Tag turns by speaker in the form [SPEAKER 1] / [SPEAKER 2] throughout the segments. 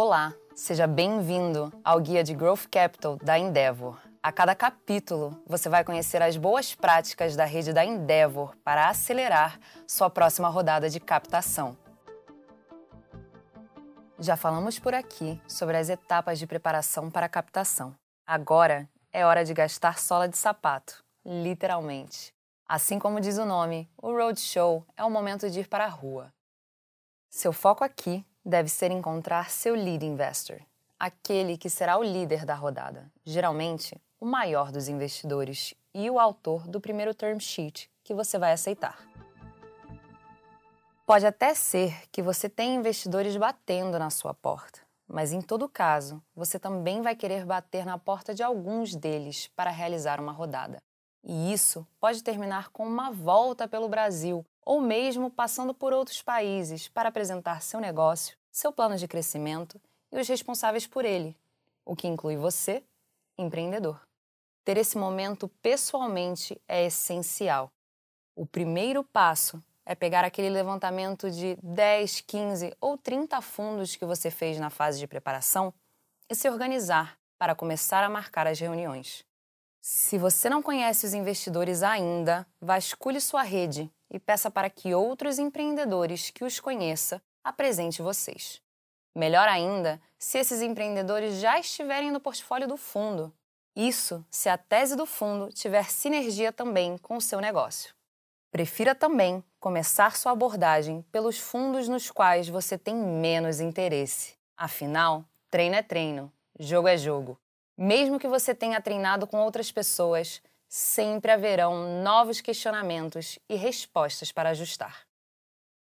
[SPEAKER 1] Olá, seja bem-vindo ao Guia de Growth Capital da Endeavor. A cada capítulo, você vai conhecer as boas práticas da rede da Endeavor para acelerar sua próxima rodada de captação. Já falamos por aqui sobre as etapas de preparação para a captação. Agora é hora de gastar sola de sapato, literalmente. Assim como diz o nome, o Roadshow é o momento de ir para a rua. Seu foco aqui deve ser encontrar seu lead investor, aquele que será o líder da rodada, geralmente o maior dos investidores e o autor do primeiro term sheet que você vai aceitar. Pode até ser que você tenha investidores batendo na sua porta, mas em todo caso, você também vai querer bater na porta de alguns deles para realizar uma rodada. E isso pode terminar com uma volta pelo Brasil ou mesmo passando por outros países para apresentar seu negócio, seu plano de crescimento e os responsáveis por ele, o que inclui você, empreendedor. Ter esse momento pessoalmente é essencial. O primeiro passo é pegar aquele levantamento de 10, 15 ou 30 fundos que você fez na fase de preparação e se organizar para começar a marcar as reuniões. Se você não conhece os investidores ainda, vasculhe sua rede e peça para que outros empreendedores que os conheça apresente vocês. Melhor ainda, se esses empreendedores já estiverem no portfólio do fundo. Isso se a tese do fundo tiver sinergia também com o seu negócio. Prefira também começar sua abordagem pelos fundos nos quais você tem menos interesse. Afinal, treino é treino, jogo é jogo. Mesmo que você tenha treinado com outras pessoas, sempre haverão novos questionamentos e respostas para ajustar.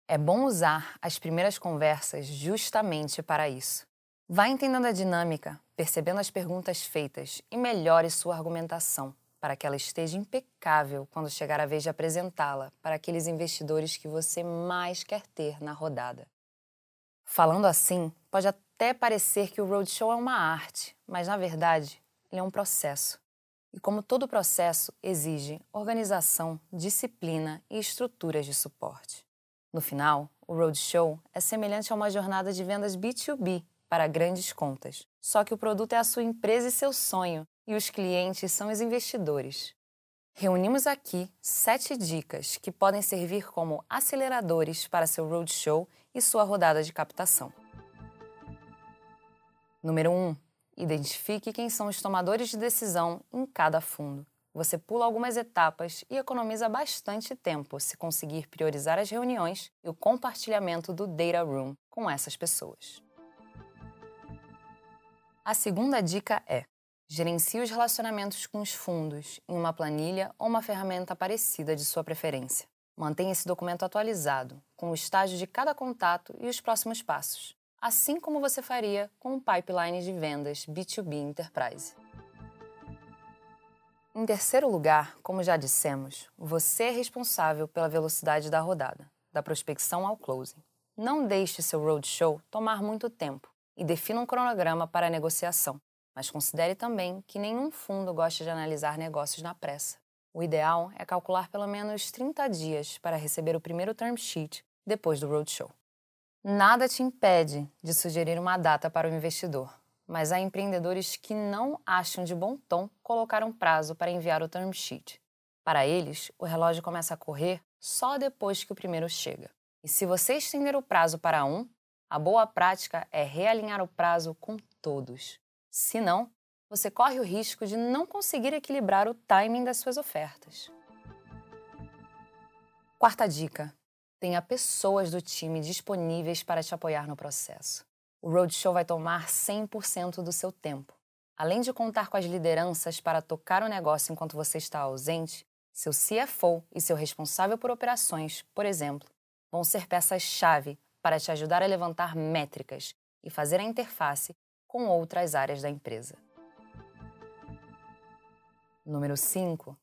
[SPEAKER 1] É bom usar as primeiras conversas justamente para isso. Vá entendendo a dinâmica, percebendo as perguntas feitas e melhore sua argumentação para que ela esteja impecável quando chegar a vez de apresentá-la para aqueles investidores que você mais quer ter na rodada. Falando assim, pode até parecer que o roadshow é uma arte, mas na verdade, ele é um processo. E como todo processo, exige organização, disciplina e estruturas de suporte. No final, o roadshow é semelhante a uma jornada de vendas B2B para grandes contas, só que o produto é a sua empresa e seu sonho, e os clientes são os investidores. Reunimos aqui sete dicas que podem servir como aceleradores para seu roadshow e sua rodada de captação. Número 1. Um, identifique quem são os tomadores de decisão em cada fundo. Você pula algumas etapas e economiza bastante tempo se conseguir priorizar as reuniões e o compartilhamento do data room com essas pessoas. A segunda dica é: Gerencie os relacionamentos com os fundos em uma planilha ou uma ferramenta parecida de sua preferência. Mantenha esse documento atualizado, com o estágio de cada contato e os próximos passos, assim como você faria com um pipeline de vendas B2B Enterprise. Em terceiro lugar, como já dissemos, você é responsável pela velocidade da rodada, da prospecção ao closing. Não deixe seu roadshow tomar muito tempo e defina um cronograma para a negociação mas considere também que nenhum fundo gosta de analisar negócios na pressa. O ideal é calcular pelo menos 30 dias para receber o primeiro term sheet depois do roadshow. Nada te impede de sugerir uma data para o investidor, mas há empreendedores que não acham de bom tom colocar um prazo para enviar o term sheet. Para eles, o relógio começa a correr só depois que o primeiro chega. E se você estender o prazo para um, a boa prática é realinhar o prazo com todos. Senão, você corre o risco de não conseguir equilibrar o timing das suas ofertas. Quarta dica: tenha pessoas do time disponíveis para te apoiar no processo. O Roadshow vai tomar 100% do seu tempo. Além de contar com as lideranças para tocar o negócio enquanto você está ausente, seu CFO e seu responsável por operações, por exemplo, vão ser peças-chave para te ajudar a levantar métricas e fazer a interface com outras áreas da empresa. Número 5.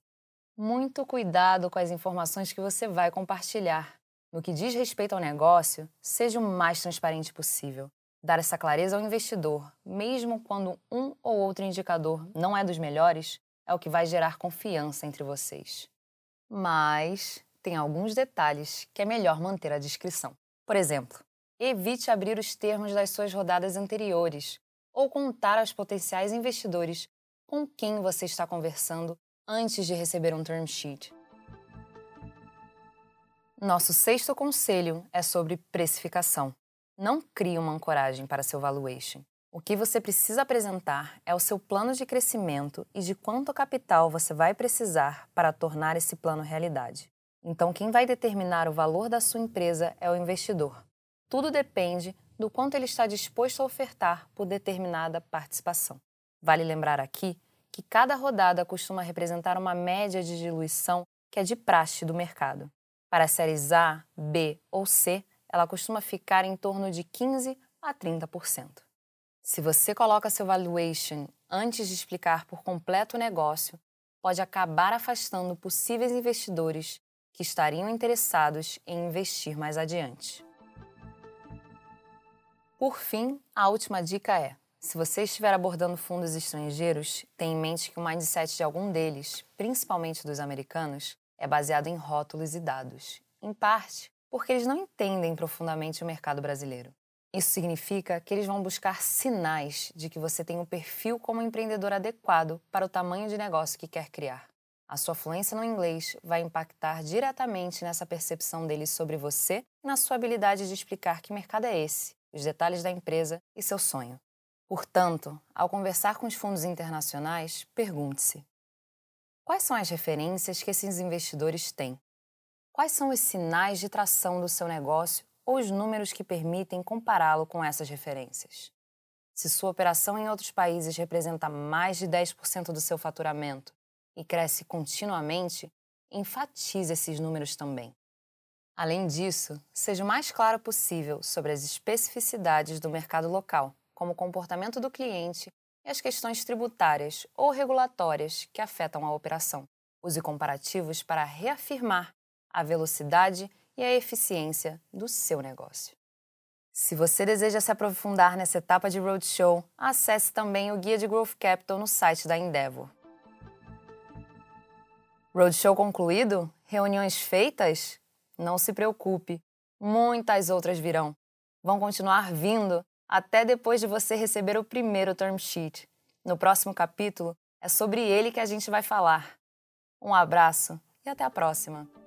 [SPEAKER 1] Muito cuidado com as informações que você vai compartilhar. No que diz respeito ao negócio, seja o mais transparente possível. Dar essa clareza ao investidor, mesmo quando um ou outro indicador não é dos melhores, é o que vai gerar confiança entre vocês. Mas tem alguns detalhes que é melhor manter a discrição. Por exemplo, evite abrir os termos das suas rodadas anteriores ou contar aos potenciais investidores com quem você está conversando antes de receber um term sheet. Nosso sexto conselho é sobre precificação. Não crie uma ancoragem para seu valuation. O que você precisa apresentar é o seu plano de crescimento e de quanto capital você vai precisar para tornar esse plano realidade. Então, quem vai determinar o valor da sua empresa é o investidor. Tudo depende do quanto ele está disposto a ofertar por determinada participação. Vale lembrar aqui que cada rodada costuma representar uma média de diluição que é de praxe do mercado. Para séries A, B ou C, ela costuma ficar em torno de 15 a 30%. Se você coloca seu valuation antes de explicar por completo o negócio, pode acabar afastando possíveis investidores que estariam interessados em investir mais adiante. Por fim, a última dica é: se você estiver abordando fundos estrangeiros, tenha em mente que o mindset de algum deles, principalmente dos americanos, é baseado em rótulos e dados, em parte porque eles não entendem profundamente o mercado brasileiro. Isso significa que eles vão buscar sinais de que você tem um perfil como empreendedor adequado para o tamanho de negócio que quer criar. A sua fluência no inglês vai impactar diretamente nessa percepção deles sobre você e na sua habilidade de explicar que mercado é esse, os detalhes da empresa e seu sonho. Portanto, ao conversar com os fundos internacionais, pergunte-se: quais são as referências que esses investidores têm? Quais são os sinais de tração do seu negócio ou os números que permitem compará-lo com essas referências. Se sua operação em outros países representa mais de 10% do seu faturamento e cresce continuamente, enfatize esses números também. Além disso, seja o mais claro possível sobre as especificidades do mercado local, como o comportamento do cliente e as questões tributárias ou regulatórias que afetam a operação. Use comparativos para reafirmar a velocidade e a eficiência do seu negócio. Se você deseja se aprofundar nessa etapa de roadshow, acesse também o Guia de Growth Capital no site da Endeavor. Roadshow concluído? Reuniões feitas? Não se preocupe, muitas outras virão. Vão continuar vindo até depois de você receber o primeiro term sheet. No próximo capítulo, é sobre ele que a gente vai falar. Um abraço e até a próxima!